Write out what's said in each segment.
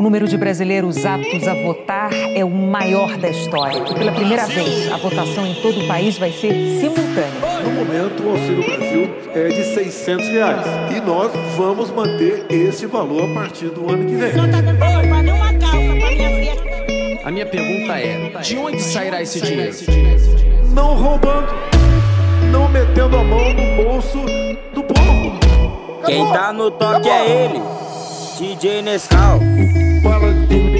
O número de brasileiros aptos a votar é o maior da história. E pela primeira vez, a votação em todo o país vai ser simultânea. No momento, o Auxílio Brasil é de 600 reais. E nós vamos manter esse valor a partir do ano que vem. Só tá dando calça minha filha. A minha pergunta é: de onde sairá esse dinheiro? Não roubando, não metendo a mão no bolso do povo. Quem tá no toque é ele, DJ Nescau. Para de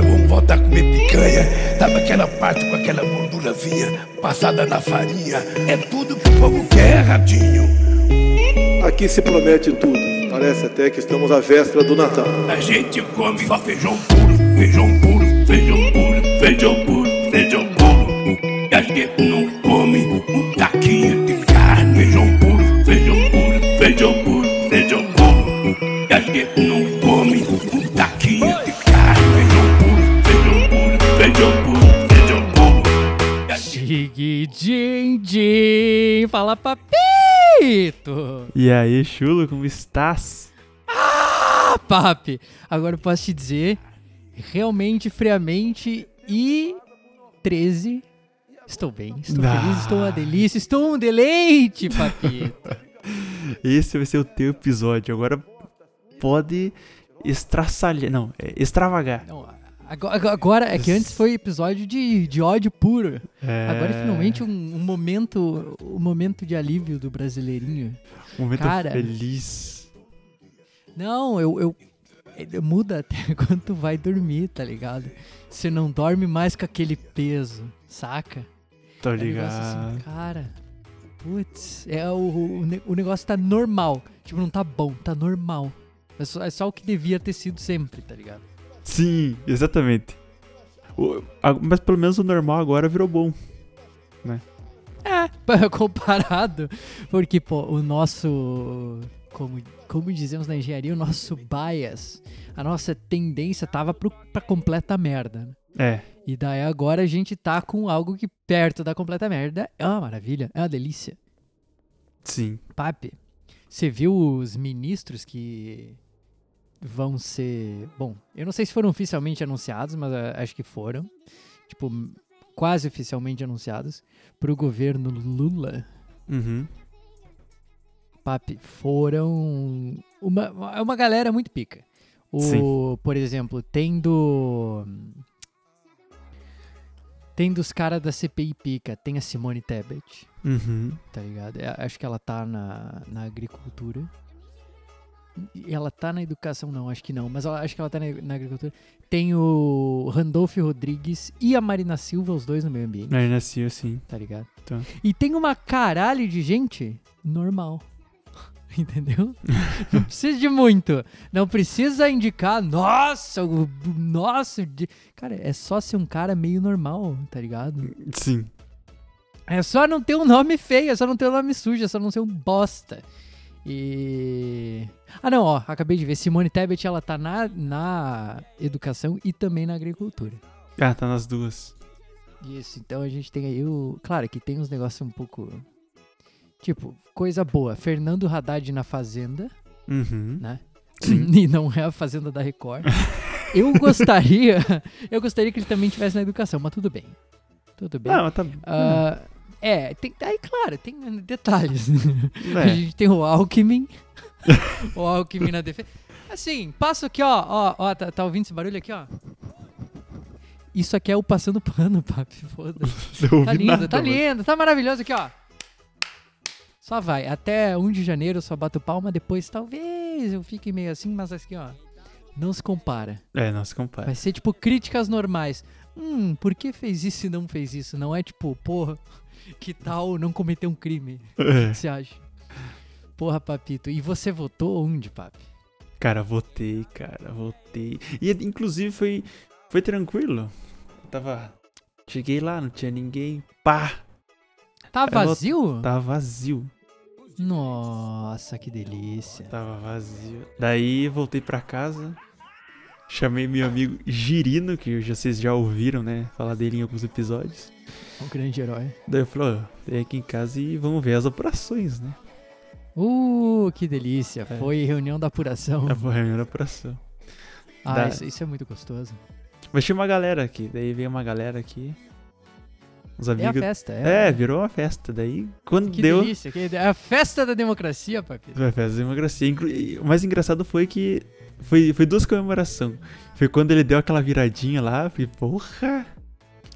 Vamos voltar a comer picanha. Sabe aquela parte com aquela gordurazinha passada na farinha? É tudo que o povo quer, ratinho. Aqui se promete tudo. Parece até que estamos à véspera do Natal. A gente come só feijão puro, feijão puro, feijão puro, feijão puro, din. Fala, papito! E aí, chulo, como estás? Ah, papi! Agora eu posso te dizer, realmente, friamente e 13, estou bem, estou Ah. feliz, estou uma delícia, estou um deleite, papito. Esse vai ser o teu episódio. Agora pode estraçalhar. Não, é extravagar. Não, agora, agora- é que antes foi episódio de, de ódio puro. É... Agora finalmente um, um momento, um momento de alívio do brasileirinho. Um momento Cara. feliz. Não, eu, eu, ele muda até quando tu vai dormir, tá ligado? Você não dorme mais com aquele peso, saca? Tô É um negócio assim, ligado. cara, putz, é o, o, o negócio tá normal. Tipo, não tá bom, tá normal. É só, é só o que devia ter sido sempre, tá ligado? Sim, exatamente. O- a- mas pelo menos o normal agora virou bom. É, comparado, porque, pô, o nosso, como, como dizemos na engenharia, o nosso bias, a nossa tendência tava pro, pra completa merda, né? É. E daí agora a gente tá com algo que perto da completa merda é uma maravilha, é uma delícia. Sim. Papi, você viu os ministros que vão ser. Bom, eu não sei se foram oficialmente anunciados, mas ah, acho que foram. Tipo, quase oficialmente anunciados pro governo Lula. Uhum. Papi, foram uma, é uma galera muito pica. O, Sim. por exemplo, tem do. Tem dos caras da CPI pica, tem a Simone Tebet, Uhum. tá ligado? É, Acho que ela tá na, na agricultura. Ela tá na educação, não, acho que não, mas ela- acho que ela tá na, na agricultura. Tem o Randolph Rodrigues e a Marina Silva, os dois no meio ambiente, Aí nasceu assim. tá ligado? Tá. E tem uma caralho de gente normal. Entendeu? Não precisa de muito. Não precisa indicar, nossa, o nossa. de-" Cara, é só ser um cara meio normal, tá ligado? Sim. É só não ter um nome feio, é só não ter um nome sujo, é só não ser um bosta. E. Ah, não, ó, acabei de ver. Simone Tebet, ela tá na, na educação e também na agricultura. Ah, tá nas duas. Isso, então a gente tem aí o. Claro que tem uns negócios um pouco. Tipo, coisa boa. Fernando Haddad na Fazenda, Uhum. né? Sim. E não é a Fazenda da Record. Eu gostaria. Eu gostaria que ele também tivesse na educação, mas tudo bem. Tudo bem. Não, mas tá. Ah, é, tem, aí, claro, tem detalhes. A É. gente tem o Alckmin. o Alckmin na defesa. Assim, passo aqui, ó. Ó, ó tá, tá ouvindo esse barulho aqui, ó? Isso aqui é o passando pano, papi. Foda-se. Tá lindo, nada, tá mano. lindo, tá maravilhoso aqui, ó. Só vai. Até 1 de janeiro eu só bato palma, depois talvez eu fique meio assim, mas aqui, ó. Não se compara. É, não se compara. Vai ser tipo críticas normais. Hum, por que fez isso e não fez isso? Não é tipo, porra, que tal não cometer um crime? O É. que você acha? Porra, papito. E você votou onde, papi? Cara, votei, cara, votei. E inclusive foi Foi tranquilo. Eu tava. Cheguei lá, não tinha ninguém. Pá! Tá vazio? Tava vazio. Nossa, que delícia. Tava vazio. Daí voltei pra casa. Chamei meu amigo Girino, que já- vocês já ouviram, né? Falar dele em alguns episódios. Um grande herói. Daí eu falei, ó, vem aqui em casa e vamos ver as operações, né? Uh, que delícia. É. Foi reunião da apuração. A reunião da operação. Ah, da- isso, isso é muito gostoso. Mas tinha uma galera aqui. Daí veio uma galera aqui. Os É a amigos. festa, É, é. virou uma festa. Daí, quando Que deu. delícia. Que... É a festa da democracia, papi. Foi a festa da democracia. O mais engraçado foi que. Foi, foi duas comemorações. Foi quando ele deu aquela viradinha lá. Falei, porra!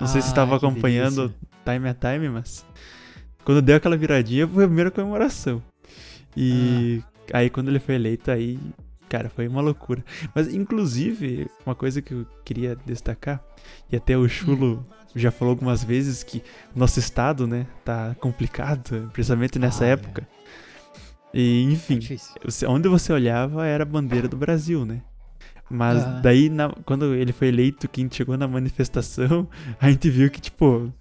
Não sei se Ah, estava acompanhando delícia. time a time, mas. Quando deu aquela viradinha foi a primeira comemoração. E Ah. aí quando ele foi eleito, aí. Cara, foi uma loucura. Mas, inclusive, uma coisa que eu queria destacar, e até o Chulo já falou algumas vezes que nosso estado, né, tá complicado, principalmente nessa Ah, é. época. E, enfim, você- onde você olhava era a bandeira do Brasil, né? Mas Aham. daí, na- quando ele foi eleito, quem chegou na manifestação, a gente viu que, tipo,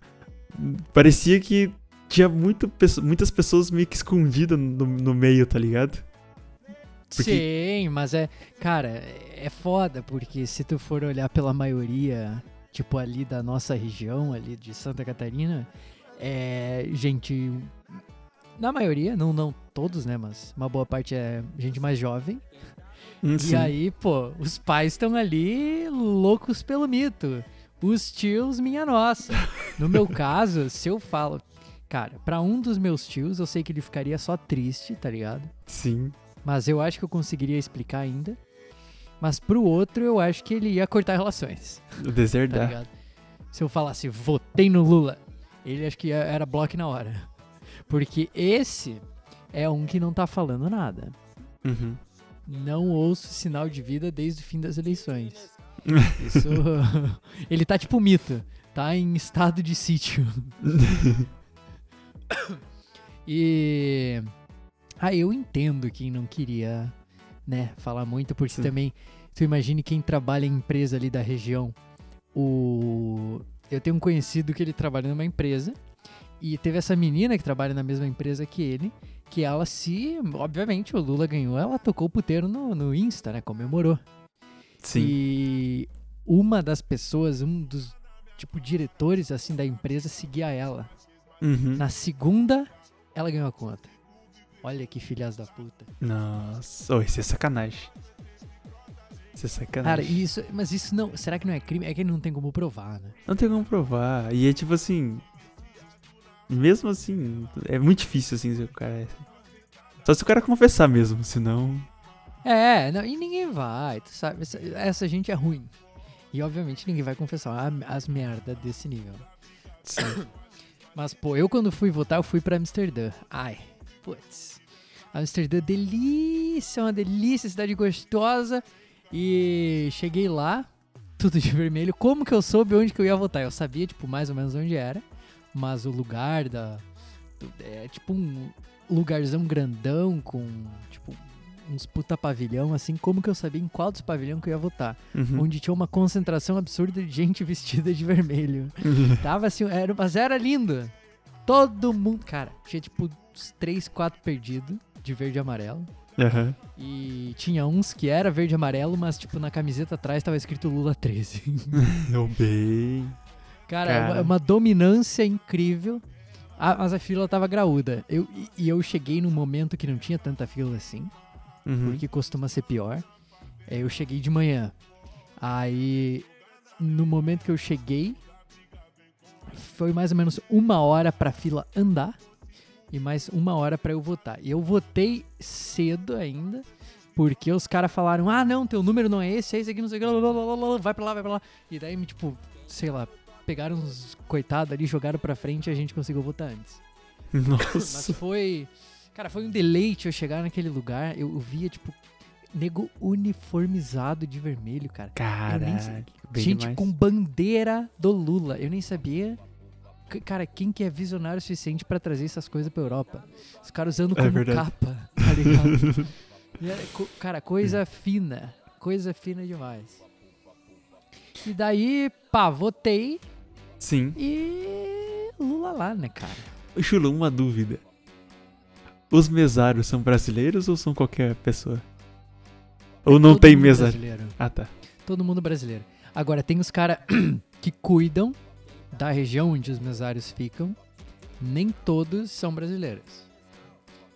parecia que tinha muito, muitas pessoas meio que escondidas no, no meio, tá ligado? Porque- Sim, mas é. Cara, é foda, porque se tu for olhar pela maioria, tipo, ali da nossa região, ali de Santa Catarina, é. Gente. Na maioria, não, não todos, né? Mas uma boa parte é gente mais jovem. Hum, E sim. aí, pô, os pais estão ali loucos pelo mito. Os tios, minha nossa. No meu caso, se eu falo. Cara, pra um dos meus tios, eu sei que ele ficaria só triste, tá ligado? Sim. Mas eu acho que eu conseguiria explicar ainda. Mas pro outro, eu acho que ele ia cortar relações, O tá deserdar. ligado? Se eu falasse, votei no Lula, ele acho que era bloco na hora. Porque esse é um que não tá falando nada. Uhum. Não ouço sinal de vida desde o fim das eleições. Isso. ele tá tipo mito. Tá em estado de sítio. E. Ah, eu entendo quem não queria, né, falar muito, porque Sim. também. Tu imagine quem trabalha em empresa ali da região. O. Eu tenho um conhecido que ele trabalha numa empresa. E teve essa menina que trabalha na mesma empresa que ele. Que ela se. Obviamente, o Lula ganhou, ela tocou o puteiro no, no Insta, né? Comemorou. Sim. E uma das pessoas, um dos, tipo, diretores, assim, da empresa seguia ela. Uhum. Na segunda, ela ganhou a conta. Olha que filhas da puta. Nossa, oh, isso é sacanagem. Isso é sacanagem. Cara, isso, mas isso não, será que não é crime? É que não tem como provar, né? Não tem como provar. E é tipo assim. Mesmo assim, é muito difícil assim se o cara. é- Só se o cara confessar mesmo, senão. É, não, e ninguém vai, tu sabe, essa, essa gente é ruim. E obviamente ninguém vai confessar as merdas desse nível. Sim. Mas, pô, eu quando fui votar, eu fui pra Amsterdã. Ai, putz. Amsterdã, delícia, uma delícia, cidade gostosa. E cheguei lá, tudo de vermelho. Como que eu soube onde que eu ia votar? Eu sabia, tipo, mais ou menos onde era. Mas o lugar da... do- É tipo um lugarzão grandão com, tipo, uns puta pavilhão, assim. Como que eu sabia em qual dos pavilhão que eu ia votar? Uhum. Onde tinha uma concentração absurda de gente vestida de vermelho. Tava assim, era, mas era lindo. Todo mundo. Cara, tinha tipo uns 3, 4 perdidos de verde e amarelo. Aham. E tinha uns que era verde e amarelo, mas tipo na camiseta atrás tava escrito Lula 13. Eu bem. Cara, é uma- Cara. é uma dominância incrível. Ah, mas a fila tava graúda. Eu, e- e eu cheguei num momento que não tinha tanta fila assim. Uhum. porque costuma ser pior. É, eu cheguei de manhã. Aí, no momento que eu cheguei, foi mais ou menos uma hora pra fila andar e mais uma hora pra eu votar. E eu votei cedo ainda, porque os caras falaram: ah, não, teu número não é esse, é esse aqui, não sei o que, blá, blá, blá, blá, vai pra lá, vai pra lá. E daí, me, tipo, sei lá, pegaram uns coitados ali, jogaram pra frente e a gente conseguiu votar antes. Mas Nossa. foi. Cara, foi um deleite eu chegar naquele lugar. Eu, eu via, tipo, nego uniformizado de vermelho, cara. Bem Gente demais. com bandeira do Lula. Eu nem sabia. Cara, quem que é visionário o suficiente pra trazer essas coisas pra Europa? Os caras usando É como verdade. capa, tá ligado? É cara, coisa fina. Coisa fina demais. E daí, pá, votei Sim. e Lula lá, né, cara? Chulo, uma dúvida. Os mesários são brasileiros ou são qualquer pessoa? Ou não Todo tem mesário? brasileiro. Ah, tá. Todo mundo brasileiro. Agora, tem os caras que cuidam da região onde os mesários ficam. Nem todos são brasileiros.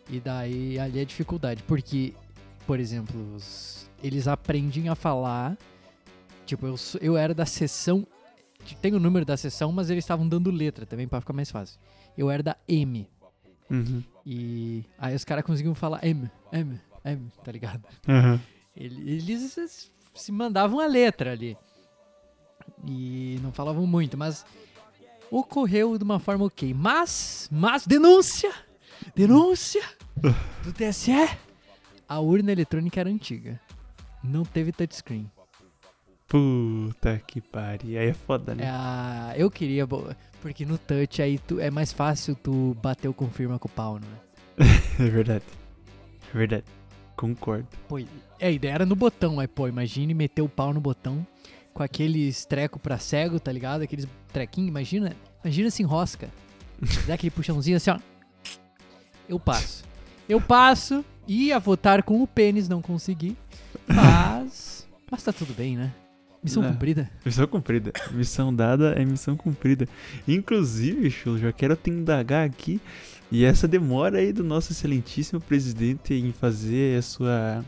E daí ali é a dificuldade. Porque, por exemplo, os- eles aprendem a falar. Tipo, eu, eu era da sessão. Tem o número da sessão, mas eles estavam dando letra também pra ficar mais fácil. Eu era da M. Uhum. E aí os caras conseguiam falar M, M, M, tá ligado? Ele- Eles se mandavam a letra ali. E não falavam muito, mas ocorreu de uma forma ok. Mas, mas, denúncia! Denúncia do TSE! A urna eletrônica era antiga. Não teve touchscreen. Puta que pariu. Aí é foda, né? a- eu queria, porque no touch aí tu, é mais fácil tu bater o confirma com o pau, não é? É verdade. É verdade. Concordo. Pô, é, a ideia era no botão, aí, pô, imagine meter o pau no botão com aqueles treco pra cego, tá ligado? Aqueles trequinhos, imagina, imagina se enrosca. Dá aquele puxãozinho assim, ó. Eu passo. Eu passo, ia votar com o pênis, não consegui. Mas. Mas tá tudo bem, né? Missão Não. cumprida. Missão cumprida. Missão dada é missão cumprida. Inclusive, Chulo, já quero te indagar aqui. E essa demora aí do nosso excelentíssimo presidente em fazer a sua.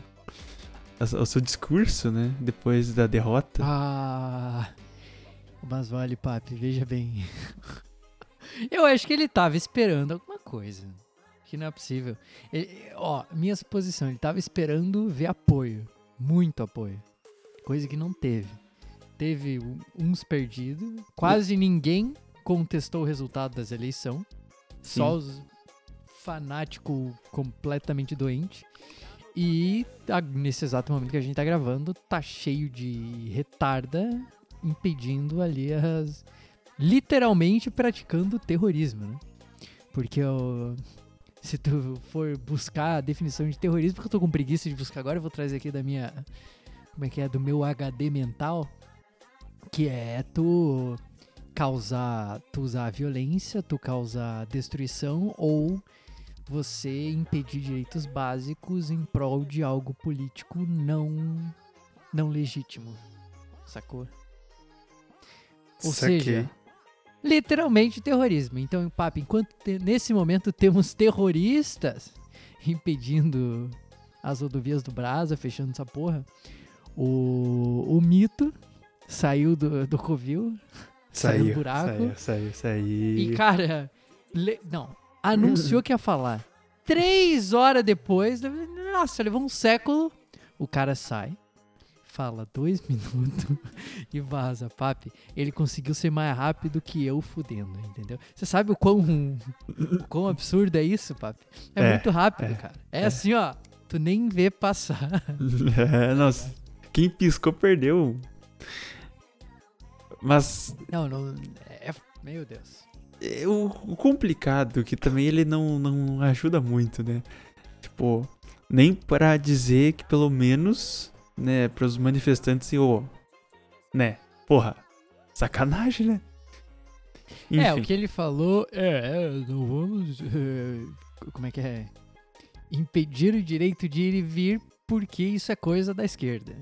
O seu discurso, né? Depois da derrota. Ah. Mas vale, papi, veja bem. Eu acho que ele tava esperando alguma coisa. Que não é possível. Ele- ó, minha suposição, ele tava esperando ver apoio. Muito apoio. Coisa que não teve. Teve uns perdidos. Quase ninguém contestou o resultado das eleições. Só os fanáticos completamente doentes. E a- nesse exato momento que a gente tá gravando, tá cheio de retarda impedindo ali as. literalmente praticando terrorismo, né? Porque o- se tu for buscar a definição de terrorismo, porque eu tô com preguiça de buscar agora, eu vou trazer aqui da minha. Como é que é? Do meu HD mental. Que é tu causar. Tu usar violência, tu causar destruição ou você impedir direitos básicos em prol de algo político não não legítimo. Sacou? Ou Saquei. seja, literalmente terrorismo. Então, papo, enquanto te- nesse momento temos terroristas impedindo as rodovias do Brasa, fechando essa porra, o, o mito saiu do, do Covil, saiu do buraco. Saiu, saiu, saiu. E, cara, le- não, anunciou que ia falar. Três horas depois, nossa, levou um século. O cara sai, fala dois minutos e vaza, papi. Ele conseguiu ser mais rápido que eu fudendo, entendeu? Você sabe o quão, o quão absurdo é isso, papi? É, É, muito rápido, é, cara. É, assim, ó, tu nem vê passar. É, nossa. Quem piscou perdeu. Mas Não, não, é, meu Deus. É, o, complicado que também ele não, não ajuda muito, né? Tipo, nem pra dizer que pelo menos, né, pros manifestantes, ô, né, porra, sacanagem, né? É, o Enfim. que ele falou é, é, não vamos. é, como é que é? Impedir o direito de ir e vir porque isso é coisa da esquerda.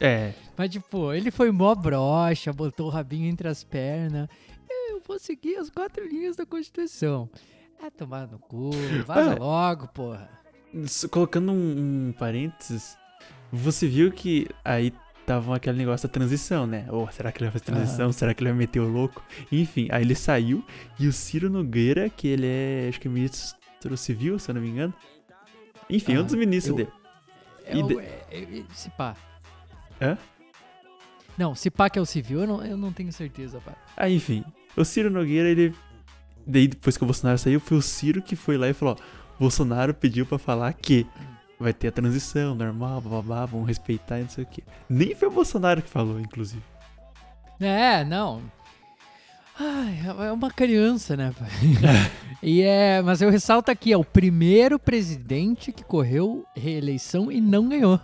É, Mas, tipo, ele foi mó broxa, botou o rabinho entre as pernas. Vou seguir as quatro linhas da Constituição. É tomar no cu, vaza Ah. logo, porra. Colocando um, um parênteses, você viu que aí tava aquele negócio da transição, né? Ou será que ele vai fazer transição? Será que ele vai meter o louco? Enfim, aí ele saiu e o Ciro Nogueira, que ele é, acho que é ministro civil, se eu não me engano. Enfim, é um Ah, dos ministros eu- dele. É E o- de- é- é- se pá. Hã? Não, se pá que é o civil, eu não, eu não tenho certeza, pá. Ah, enfim, o Ciro Nogueira, ele. Daí depois que o Bolsonaro saiu, foi o Ciro que foi lá e falou: ó, Bolsonaro pediu pra falar que vai ter a transição normal, blá, vão respeitar e não sei o quê. Nem foi o Bolsonaro que falou, inclusive. É, não. Ai, é uma criança, né, pai? e é, mas eu ressalto aqui, é o primeiro presidente que correu reeleição e não ganhou.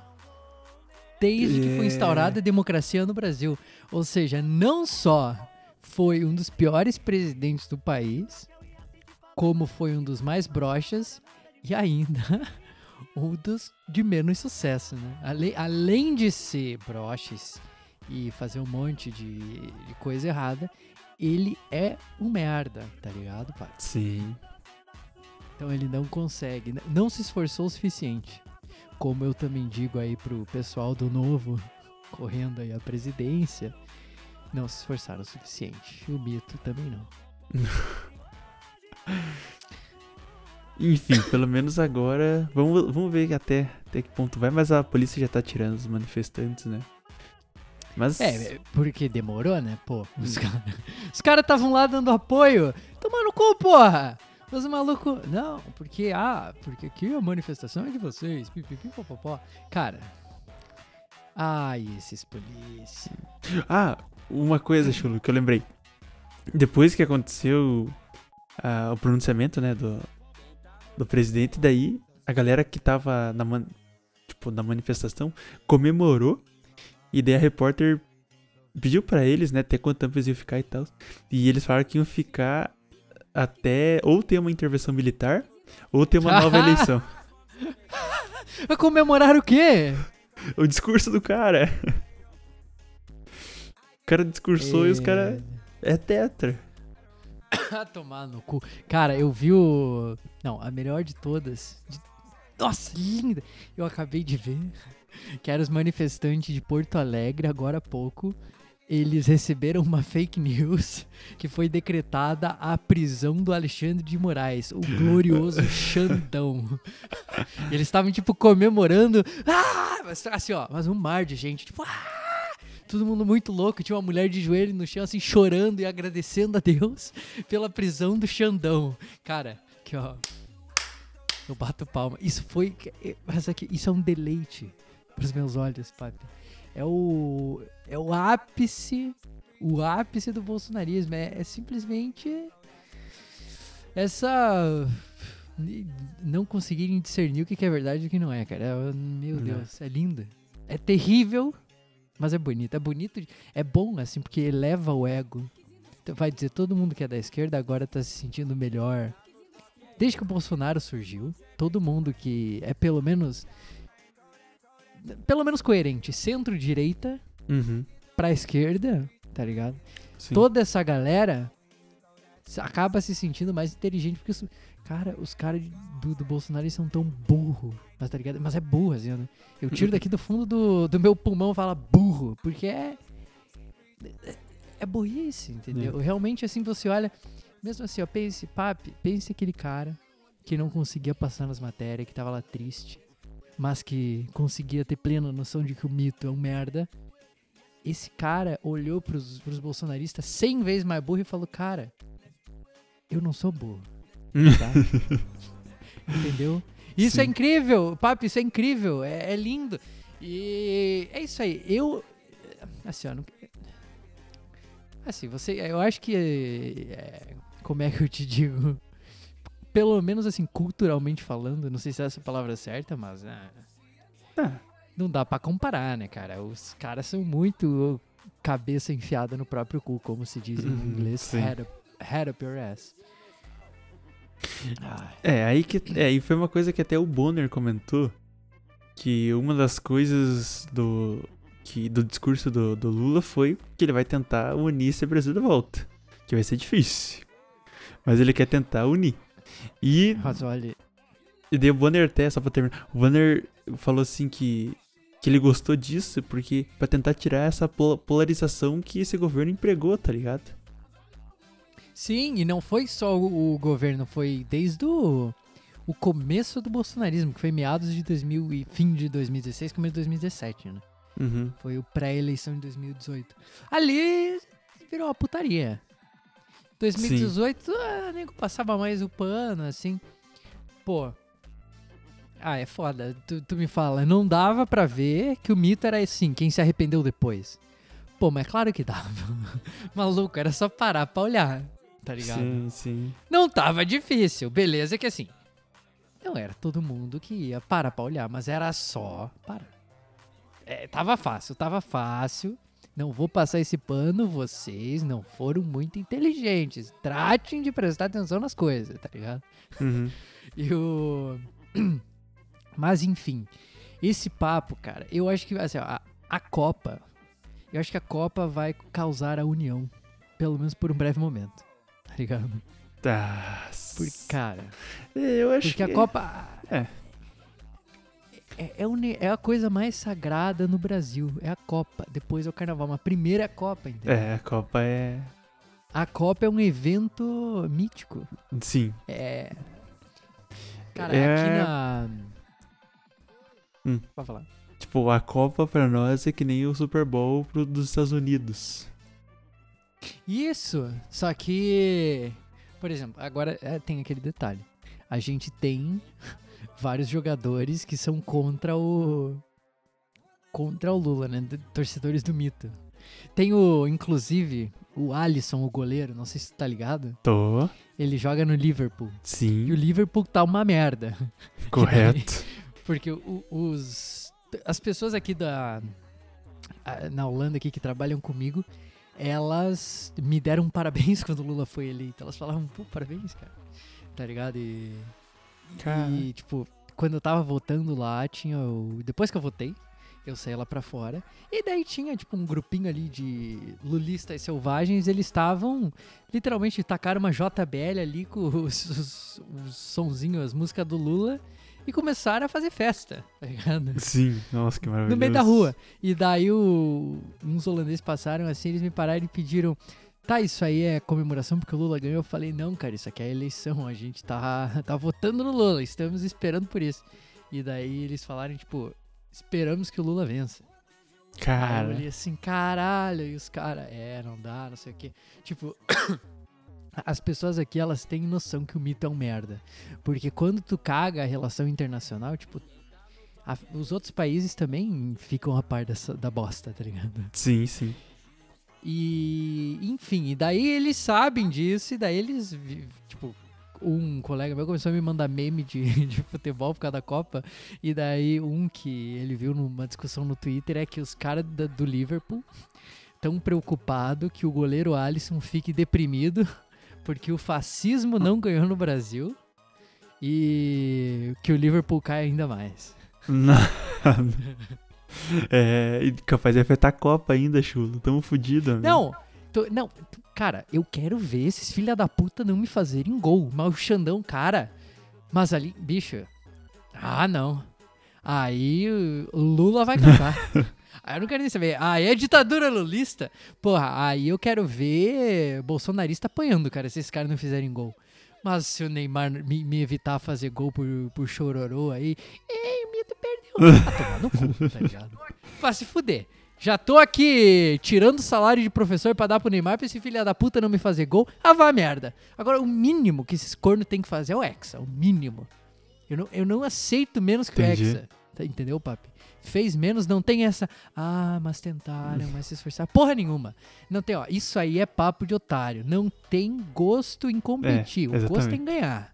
desde que foi É. instaurada a democracia no Brasil. Ou seja, não só foi um dos piores presidentes do país, como foi um dos mais broxas e ainda um dos de menos sucesso, né? Além, além de ser broxas e fazer um monte de, de coisa errada, ele é um merda, tá ligado, pai? Sim. Então ele não consegue, não se esforçou o suficiente. Como eu também digo aí pro pessoal do novo correndo aí a presidência, não se esforçaram o suficiente. O mito também não. Enfim, pelo menos agora. Vamos, vamos ver até, até que ponto vai, mas a polícia já tá tirando os manifestantes, né? Mas. É, é, porque demorou, né? Pô, os caras os cara estavam lá dando apoio. Tomando cu, porra! Os malucos. Não, porque. Ah, porque aqui a manifestação é de vocês. Pipipi, popopó. Cara. Ai, esses polícia. Ah, uma coisa, Chulo, que eu lembrei. Depois que aconteceu ah, o pronunciamento, né, do, do presidente, daí a galera que tava na, man- tipo, na manifestação comemorou. E daí a repórter pediu pra eles, né, até quanto tempo eles iam ficar e tal. E eles falaram que iam ficar até ou ter uma intervenção militar ou ter uma nova eleição. Vai comemorar o quê? O discurso do cara. O cara discursou e os caras. É tetra. Ah, tomar no cu. Cara, eu vi o. Não, a melhor de todas. de- Nossa, linda! Eu acabei de ver. Que eram os manifestantes de Porto Alegre, agora há pouco. Eles receberam uma fake news que foi decretada a prisão do Alexandre de Moraes, o glorioso Xandão. Eles estavam, tipo, comemorando. Ah! Mas, assim, ó, mas um mar de gente, tipo, ah! Todo mundo muito louco. Tinha uma mulher de joelho no chão, assim, chorando e agradecendo a Deus pela prisão do Xandão. Cara, aqui, ó. Eu bato palma. Isso foi. Mas aqui, isso é um deleite pros meus olhos, Papi. É o. É o ápice. O ápice do bolsonarismo. É, é simplesmente. Essa. Não conseguirem discernir o que que é verdade e o que não é, cara. É- meu É. Deus, é linda. É terrível, mas é bonito. É bonito, é bom, assim, porque eleva o ego. Então, vai dizer, todo mundo que é da esquerda agora tá se sentindo melhor. Desde que o Bolsonaro surgiu, todo mundo que é pelo menos. Pelo menos coerente, centro-direita Uhum. pra esquerda, tá ligado? Sim. Toda essa galera acaba se sentindo mais inteligente, porque, os- cara, os caras do, do Bolsonaro são tão burro, mas tá ligado? Mas é burro, assim, né? Eu tiro daqui do fundo do, do meu pulmão e falo burro, porque é. é- É burrice, entendeu? Realmente, assim, você olha. Mesmo assim, ó, pense, papi, pense aquele cara que não conseguia passar nas matérias, que tava lá triste, mas que conseguia ter plena noção de que o mito é um merda. Esse cara olhou pros, pros bolsonaristas 100 vezes mais burro e falou: Cara, eu não sou burro. tá? Entendeu? Isso é Sim. incrível, papi, isso é incrível, é, é lindo. E é isso aí. Eu. Assim, ó. Não, assim, você. Eu acho que. é, como é que eu te digo? Pelo menos assim, culturalmente falando, não sei se é essa palavra certa, mas. ah, Ah, não dá pra comparar, né, cara? Os caras são muito cabeça enfiada no próprio cu, como se diz em Uhum, inglês. sim. Head up, head up your ass. É, aí que. É, e foi uma coisa que até o Bonner comentou. Que uma das coisas do. Que, do discurso do, do Lula foi que ele vai tentar unir esse Brasil de volta. Que vai ser difícil. Mas ele quer tentar unir. E, mas olha, e daí o Bonner até, só pra terminar. O Bonner falou assim que. Que ele gostou disso porque. pra tentar tirar essa pol- polarização que esse governo empregou, tá ligado? Sim, e não foi só o, o governo, foi desde o, o começo do bolsonarismo, que foi meados de 2000 e fim de 2016, começo de 2017, né? Uhum. Foi o pré-eleição em 2018. Ali virou uma putaria. 2018, ah, nego passava mais o pano, assim. Pô. Ah, é foda. Tu, tu me fala, não dava pra ver que o mito era assim, quem se arrependeu depois. Pô, mas claro que dava. Maluco, era só parar pra olhar, tá ligado? Sim, sim. Não tava difícil, beleza que assim. Não era todo mundo que ia parar pra olhar, mas era só parar. é, tava fácil, tava fácil. Não vou passar esse pano, vocês não foram muito inteligentes. Tratem de prestar atenção nas coisas, tá ligado? Uhum. E o. Mas enfim, esse papo, cara, eu acho que assim, ó, a, a Copa. Eu acho que a Copa vai causar a união. Pelo menos por um breve momento. Ligado? Tá. Porque, cara. Eu acho Porque a que- Copa. É. É, é, ne- é a coisa mais sagrada no Brasil. É a Copa. Depois é o Carnaval. Mas primeiro é a Copa, entendeu? É, a Copa é. A Copa é um evento mítico. Sim. É. Cara, É- aqui na. Hum. Pode falar. Tipo, a Copa pra nós é que nem o Super Bowl pro, dos Estados Unidos. Isso! Só que. Por exemplo, agora é, tem aquele detalhe. A gente tem vários jogadores que são contra o. Contra o Lula, né? Torcedores do mito. Tem o, inclusive, o Alisson, o goleiro, não sei se tu tá ligado. Tô. Ele joga no Liverpool. E o Sim. Liverpool tá uma merda. Correto. Porque os. As pessoas aqui da. Na Holanda aqui que trabalham comigo, elas me deram parabéns quando o Lula foi eleito. Elas falavam, pô, parabéns, cara. Tá ligado? E. Cara. E, tipo, quando eu tava votando lá, tinha o. Depois que eu votei, eu saí lá pra fora. E daí tinha, tipo, um grupinho ali de lulistas selvagens. Eles estavam. Literalmente tacaram uma JBL ali com os, os, os sonzinhos, as músicas do Lula. E começaram a fazer festa, tá ligado? Sim. Nossa, que maravilhoso. No meio da rua. E daí o, uns holandeses passaram assim, eles me pararam e pediram. Tá, isso aí é comemoração porque o Lula ganhou. Eu falei, não, cara, isso aqui é eleição. A gente tá, tá votando no Lula, estamos esperando por isso. E daí eles falaram, tipo, esperamos que o Lula vença. Aí eu Cara. olhei assim, caralho, e os caras, é, não dá, não sei o quê. Tipo, as pessoas aqui, elas têm noção que o mito é um merda. Porque quando tu caga a relação internacional, tipo, a- os outros países também ficam a par dessa, da bosta, tá ligado? Sim, sim. E, enfim, e daí eles sabem disso, e daí eles, tipo, um colega meu começou a me mandar meme de, de futebol por causa da Copa, e daí um que ele viu numa discussão no Twitter é que os caras do Liverpool estão preocupados que o goleiro Alisson fique deprimido porque o fascismo não ganhou no Brasil e que o Liverpool cai ainda mais. Nada. É, capaz de afetar a Copa ainda, chulo. Tamo fudido, amigo. Não, tô- não, cara, eu quero ver esses filha da puta não me fazerem gol. Mas o Xandão, cara, mas ali, bicho, ah, não. Aí o Lula vai cantar. Aí eu não quero nem saber. Aí é ditadura lulista. Porra, aí eu quero ver bolsonarista apanhando, cara, se esses caras não fizerem gol. Mas se o Neymar me, me evitar fazer gol por, por chororô aí, ei, o Mito perdeu. Ah, tomar no cu, tá ligado? Vai se fuder. Já tô aqui tirando o salário de professor pra dar pro Neymar pra esse filho da puta não me fazer gol. Ah, vá merda. Agora, o mínimo que esses cornos tem que fazer é o Hexa. O mínimo. Eu não, eu não aceito menos que Entendi. o Hexa. Tá, Entendeu, papi? Fez menos, não tem essa. Ah, mas tentaram, mas se esforçaram. Porra nenhuma. Não tem, ó. Isso aí é papo de otário. Não tem gosto em competir. É, o gosto é em ganhar.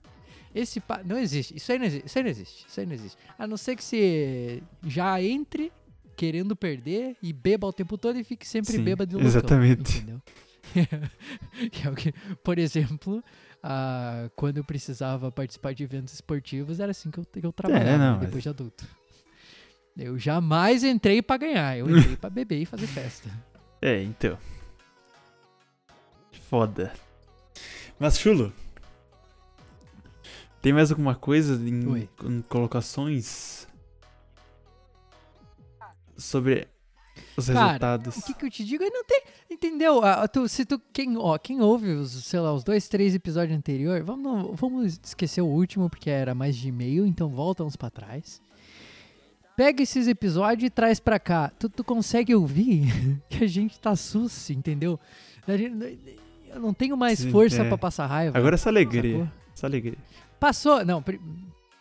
Esse pa... Não existe. Isso aí não existe. Isso aí não existe. Isso aí não existe. A não ser que você já entre querendo perder e beba o tempo todo e fique sempre Sim, bêbado e loucão. exatamente. Entendeu? que é o que, por exemplo, ah, quando eu precisava participar de eventos esportivos, era assim que eu, que eu trabalhava É, não, né, mas- depois de adulto. Eu jamais entrei pra ganhar, eu entrei pra beber e fazer festa. É, então. Foda. Mas, Chulo. Tem mais alguma coisa em, em colocações? Sobre os Cara, resultados. O que, que eu te digo? Não tem. Entendeu? Ah, tu- se tu, quem, ó, quem ouve os, sei lá, os dois, três episódios anteriores, vamos, vamos esquecer o último, porque era mais de e-mail, então volta uns pra trás. Pega esses episódios e traz pra cá. Tu, tu consegue ouvir que a gente tá sus, entendeu? Gente- eu não tenho mais Sim, força é. pra passar raiva. Agora essa alegria. sacou? Essa alegria. Passou. Não. pri-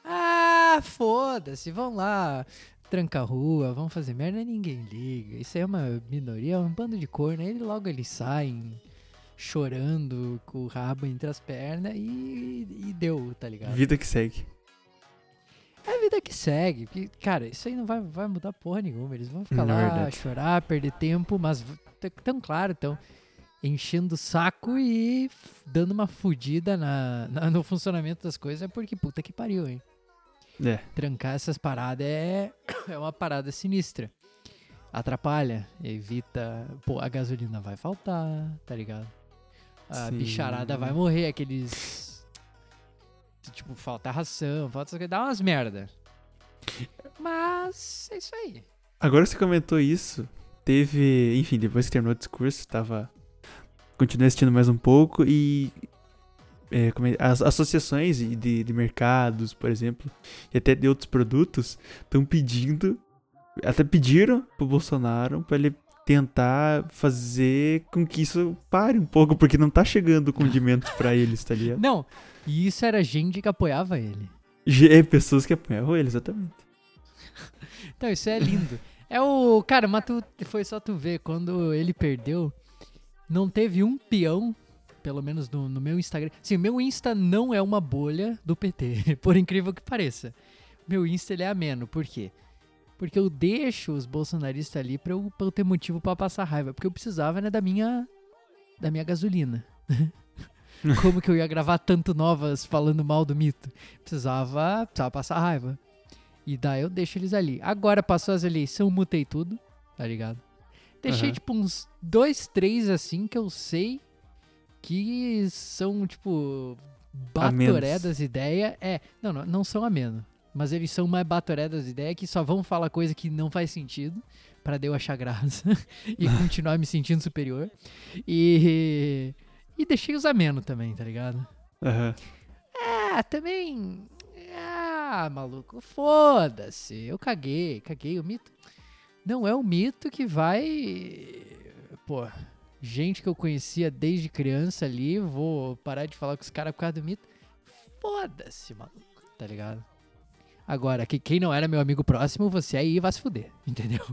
Ah, foda-se. Vão lá. Tranca a rua, vão fazer merda, ninguém liga. Isso aí é uma minoria, é um bando de corno. Aí logo eles saem chorando com o rabo entre as pernas e, e deu, tá ligado? Vida que segue. É a vida que segue. Porque, cara, isso aí não vai, vai mudar porra nenhuma. Eles vão ficar Não, é lá, chorar, perder tempo, mas tão claro, então, enchendo o saco e dando uma fudida na, na- no funcionamento das coisas, é porque puta que pariu, hein? É. Trancar essas paradas é, é uma parada sinistra. Atrapalha, evita. Pô, a gasolina vai faltar, tá ligado? A Sim. bicharada vai morrer, aqueles. Tipo, falta ração, falta dá umas merda. Mas é isso aí. Agora você comentou isso, teve, enfim, depois que terminou o discurso, tava continuei assistindo mais um pouco e é, as associações de, de, mercados, por exemplo, e até de outros produtos estão pedindo, até pediram pro Bolsonaro para ele tentar fazer com que isso pare um pouco, porque não tá chegando condimentos pra eles, tá ligado? Não, e isso era gente que apoiava ele. É, pessoas que apoiavam ele, exatamente. Então, isso é lindo. É o. Cara, mas tu, foi só tu ver, quando ele perdeu, não teve um peão, pelo menos no, no meu Instagram. Sim, meu Insta não é uma bolha do PT, por incrível que pareça. Meu Insta ele é ameno, por quê? Porque eu deixo os bolsonaristas ali pra eu, pra eu ter motivo pra passar raiva. Porque eu precisava, né, da minha. da minha gasolina. Como que eu ia gravar tanto novas falando mal do mito? Precisava, precisava passar raiva. E daí eu deixo eles ali. Agora passou as eleições, mutei tudo, tá ligado? Deixei, Aham. tipo, uns dois, três assim que eu sei que são, tipo, batoré das ideias. É, não, não, não são ameno. Mas eles são mais batoré das ideias que só vão falar coisa que não faz sentido pra eu achar graça e continuar me sentindo superior. E. E deixei os ameno também, tá ligado? Aham. Ah, também. Ah, maluco, foda-se. Eu caguei, caguei. O mito. Não é o mito que vai. Pô, gente que eu conhecia desde criança ali, vou parar de falar com os caras por causa do mito. Foda-se, maluco, tá ligado? Agora, que quem não era meu amigo próximo, você aí vai se fuder, entendeu?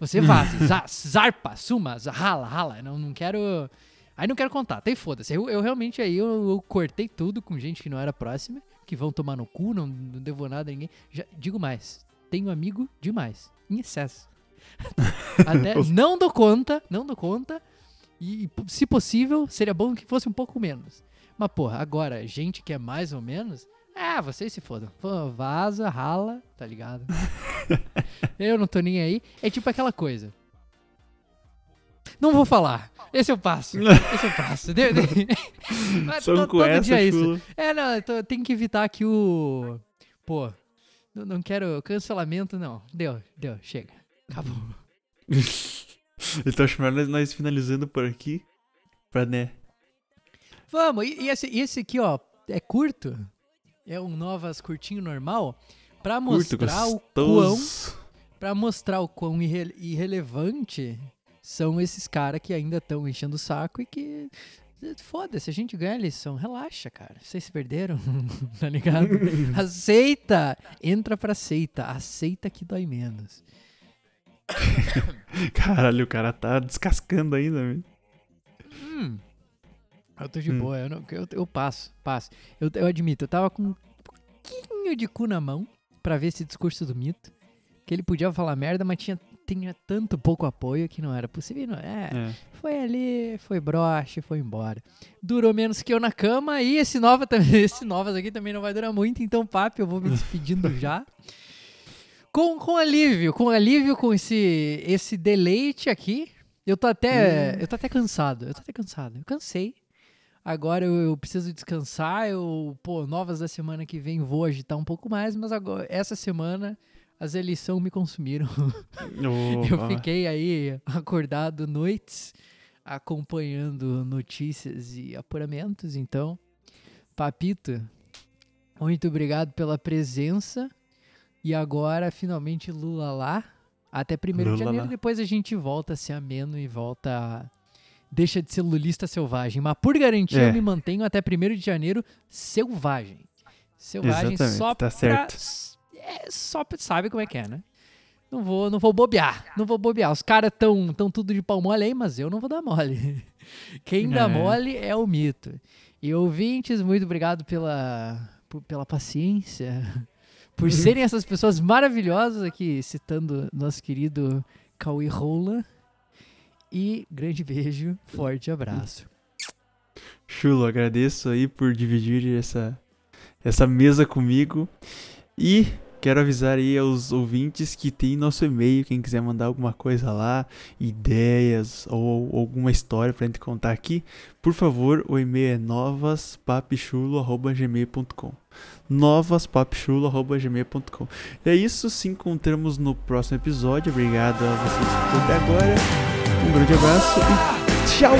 Você vaza, za- zarpa, suma, rala, rala. Não, não quero. Aí não quero contar, tem foda-se. Eu, eu realmente aí eu, eu cortei tudo com gente que não era próxima, que vão tomar no cu, não, não devo nada a ninguém. Já, digo mais, tenho amigo demais, em excesso. Até não dou conta, não dou conta. E, se possível, seria bom que fosse um pouco menos. Mas, porra, agora, gente que é mais ou menos. Ah, vocês se fodam. Pô, vaza, rala, tá ligado? eu não tô nem aí. É tipo aquela coisa. Não vou falar. Esse eu passo. Esse eu passo. De- de- Mas São to- com todo essa, dia é isso. É, não, tô- tenho que evitar aqui o. Pô, não, não quero cancelamento, não. Deu, deu, chega. Acabou. Então acho melhor nós- finalizando por aqui. Pra, né? Vamos, e, e esse, esse aqui, ó, é curto. É um Novas curtinho normal. Pra Curto, mostrar o quão. Pra mostrar o quão irre- irrelevante são esses caras que ainda estão enchendo o saco e que. Foda-se, a gente ganha a lição. Relaxa, cara. Vocês se perderam, tá ligado? Aceita! Entra pra seita. Aceita que dói menos. Caralho, o cara tá descascando ainda, velho. Hum. Eu tô de Hum. boa, eu, não- eu, eu passo, passo. Eu, eu admito, eu tava com um pouquinho de cu na mão pra ver esse discurso do mito. Que ele podia falar merda, mas tinha, tinha tanto pouco apoio que não era possível. Não, é, É. foi ali, foi broche, foi embora. Durou menos que eu na cama e esse nova também, esse novas aqui também não vai durar muito, então papo, eu vou me despedindo já. Com, com alívio, com alívio com esse esse deleite aqui. Eu tô até eu tô até cansado, eu tô até cansado. Eu cansei. Agora eu, eu preciso descansar, eu, pô, novas da semana que vem vou agitar um pouco mais, mas agora essa semana as eleições me consumiram. Eu fiquei aí acordado noites acompanhando notícias e apuramentos. Então, Papito, muito obrigado pela presença. E agora, finalmente, Lula lá. Até 1 de janeiro. lá. Depois a gente volta a ser ameno e volta a... Deixa de ser lulista selvagem. Mas por garantia, É. eu me mantenho até 1 de janeiro selvagem. Selvagem Exatamente, só tá pra... certo. É, só. Sabe como é que é, né? Não vou, não vou bobear. Não vou bobear. Os caras tão, tão tudo de pau mole aí, mas eu não vou dar mole. Quem dá É. mole é o mito. E ouvintes, muito obrigado pela, por- pela paciência, por serem essas pessoas maravilhosas aqui, citando nosso querido Cauê Rola. E grande beijo, forte abraço. Chulo, agradeço aí por dividir essa, essa mesa comigo. E quero avisar aí aos ouvintes que tem nosso e-mail, quem quiser mandar alguma coisa lá, ideias ou, alguma história pra gente contar aqui, por favor, o e-mail é novaspapichulo.gmail.com novaspapichulo.gmail.com é isso, se encontramos no próximo episódio. Obrigado a vocês por até agora. Um grande abraço e tchau!